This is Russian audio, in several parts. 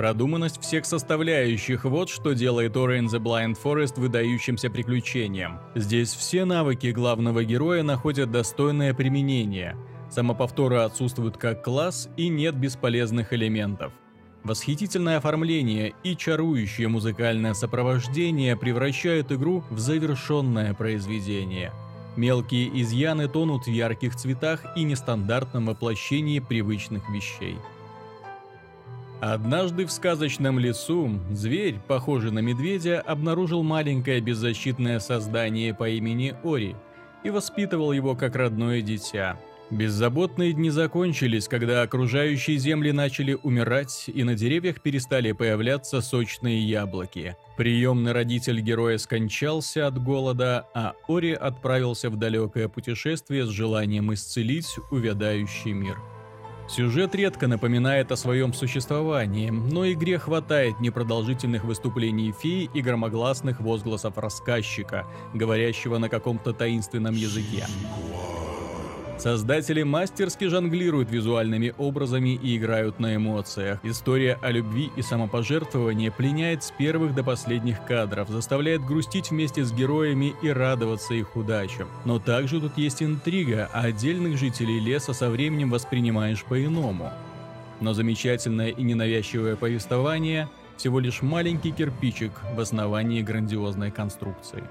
Продуманность всех составляющих – вот что делает Ori in the Blind Forest выдающимся приключением. Здесь все навыки главного героя находят достойное применение. Самоповторы отсутствуют как класс и нет бесполезных элементов. Восхитительное оформление и чарующее музыкальное сопровождение превращают игру в завершенное произведение. Мелкие изъяны тонут в ярких цветах и нестандартном воплощении привычных вещей. Однажды в сказочном лесу зверь, похожий на медведя, обнаружил маленькое беззащитное создание по имени Ори и воспитывал его как родное дитя. Беззаботные дни закончились, когда окружающие земли начали умирать и на деревьях перестали появляться сочные яблоки. Приемный родитель героя скончался от голода, а Ори отправился в далекое путешествие с желанием исцелить увядающий мир. Сюжет редко напоминает о своем существовании, но игре хватает непродолжительных выступлений феи и громогласных возгласов рассказчика, говорящего на каком-то таинственном языке. Создатели мастерски жонглируют визуальными образами и играют на эмоциях. История о любви и самопожертвовании пленяет с первых до последних кадров, заставляет грустить вместе с героями и радоваться их удачам. Но также тут есть интрига, а отдельных жителей леса со временем воспринимаешь по-иному. Но замечательное и ненавязчивое повествование – всего лишь маленький кирпичик в основании грандиозной конструкции.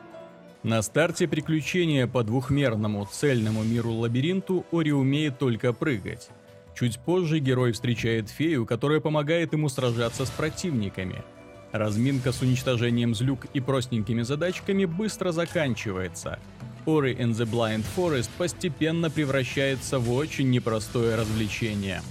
На старте приключения по двухмерному цельному миру-лабиринту Ори умеет только прыгать. Чуть позже герой встречает фею, которая помогает ему сражаться с противниками. Разминка с уничтожением злюк и простенькими задачками быстро заканчивается. Ori in the Blind Forest постепенно превращается в очень непростое развлечение.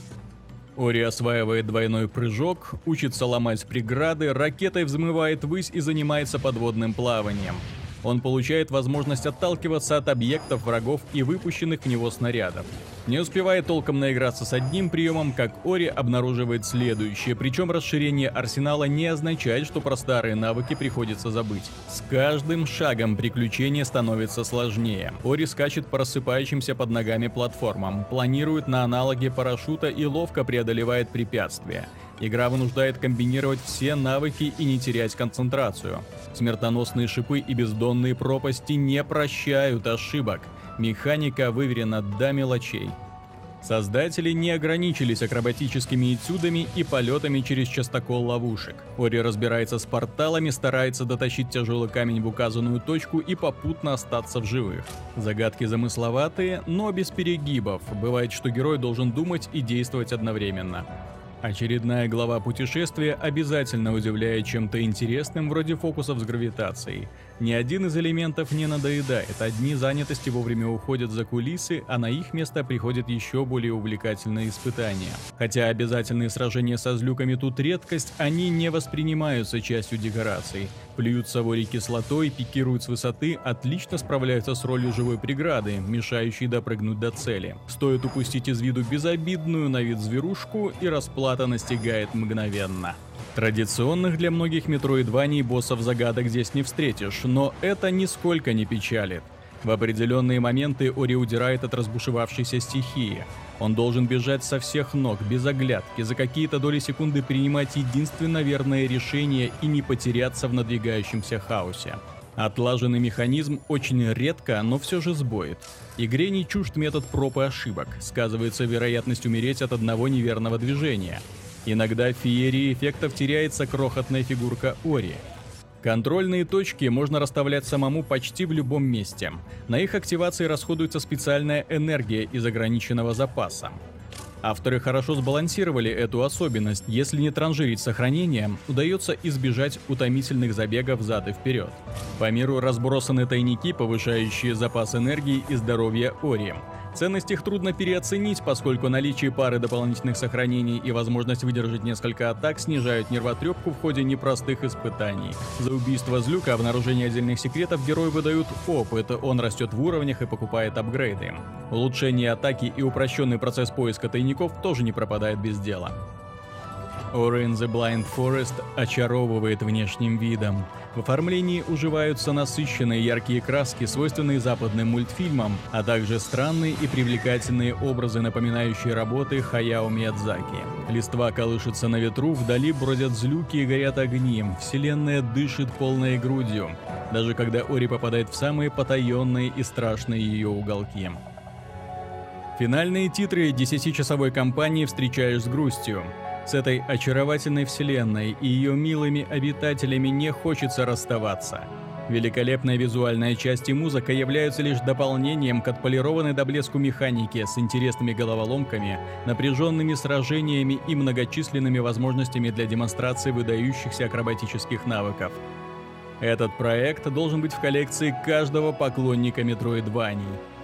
Ори осваивает двойной прыжок, учится ломать преграды, ракетой взмывает ввысь и занимается подводным плаванием – он получает возможность отталкиваться от объектов врагов и выпущенных в него снарядов. Не успевая толком наиграться с одним приемом, как Ори обнаруживает следующее, причем расширение арсенала не означает, что про старые навыки приходится забыть. С каждым шагом приключение становится сложнее. Ори скачет по рассыпающимся под ногами платформам, планирует на аналоге парашюта и ловко преодолевает препятствия. Игра вынуждает комбинировать все навыки и не терять концентрацию. Смертоносные шипы и бездонные пропасти не прощают ошибок. Механика выверена до мелочей. Создатели не ограничились акробатическими этюдами и полетами через частокол ловушек. Ори разбирается с порталами, старается дотащить тяжелый камень в указанную точку и попутно остаться в живых. Загадки замысловатые, но без перегибов. Бывает, что герой должен думать и действовать одновременно. Очередная глава путешествия обязательно удивляет чем-то интересным вроде фокусов с гравитацией. Ни один из элементов не надоедает, одни занятости вовремя уходят за кулисы, а на их место приходят еще более увлекательные испытания. Хотя обязательные сражения со злюками тут редкость, они не воспринимаются частью декораций. Плюют савори кислотой, пикируют с высоты, отлично справляются с ролью живой преграды, мешающей допрыгнуть до цели. Стоит упустить из виду безобидную на вид зверушку, и расплата настигает мгновенно. Традиционных для многих метроидваний боссов загадок здесь не встретишь, но это нисколько не печалит. В определенные моменты Ори удирает от разбушевавшейся стихии. Он должен бежать со всех ног, без оглядки, за какие-то доли секунды принимать единственно верное решение и не потеряться в надвигающемся хаосе. Отлаженный механизм очень редко, но все же сбоит. Игре не чужд метод проб и ошибок, сказывается вероятность умереть от одного неверного движения. Иногда в феерии эффектов теряется крохотная фигурка Ори. Контрольные точки можно расставлять самому почти в любом месте. На их активации расходуется специальная энергия из ограниченного запаса. Авторы хорошо сбалансировали эту особенность. Если не транжирить сохранение, удается избежать утомительных забегов зад и вперед. По миру разбросаны тайники, повышающие запас энергии и здоровья Ори. Ценность их трудно переоценить, поскольку наличие пары дополнительных сохранений и возможность выдержать несколько атак снижают нервотрепку в ходе непростых испытаний. За убийство злюка, обнаружение отдельных секретов герою выдают опыт, он растет в уровнях и покупает апгрейды. Улучшение атаки и упрощенный процесс поиска тайников тоже не пропадает без дела. Ori in the Blind Forest очаровывает внешним видом. В оформлении уживаются насыщенные яркие краски, свойственные западным мультфильмам, а также странные и привлекательные образы, напоминающие работы Хаяо Миядзаки. Листва колышется на ветру, вдали бродят злюки и горят огни, вселенная дышит полной грудью, даже когда Ори попадает в самые потаенные и страшные ее уголки. Финальные титры 10-часовой кампании встречаешь с грустью. С этой очаровательной вселенной и ее милыми обитателями не хочется расставаться. Великолепная визуальная часть и музыка являются лишь дополнением к отполированной до блеску механике с интересными головоломками, напряженными сражениями и многочисленными возможностями для демонстрации выдающихся акробатических навыков. Этот проект должен быть в коллекции каждого поклонника Метроидваний –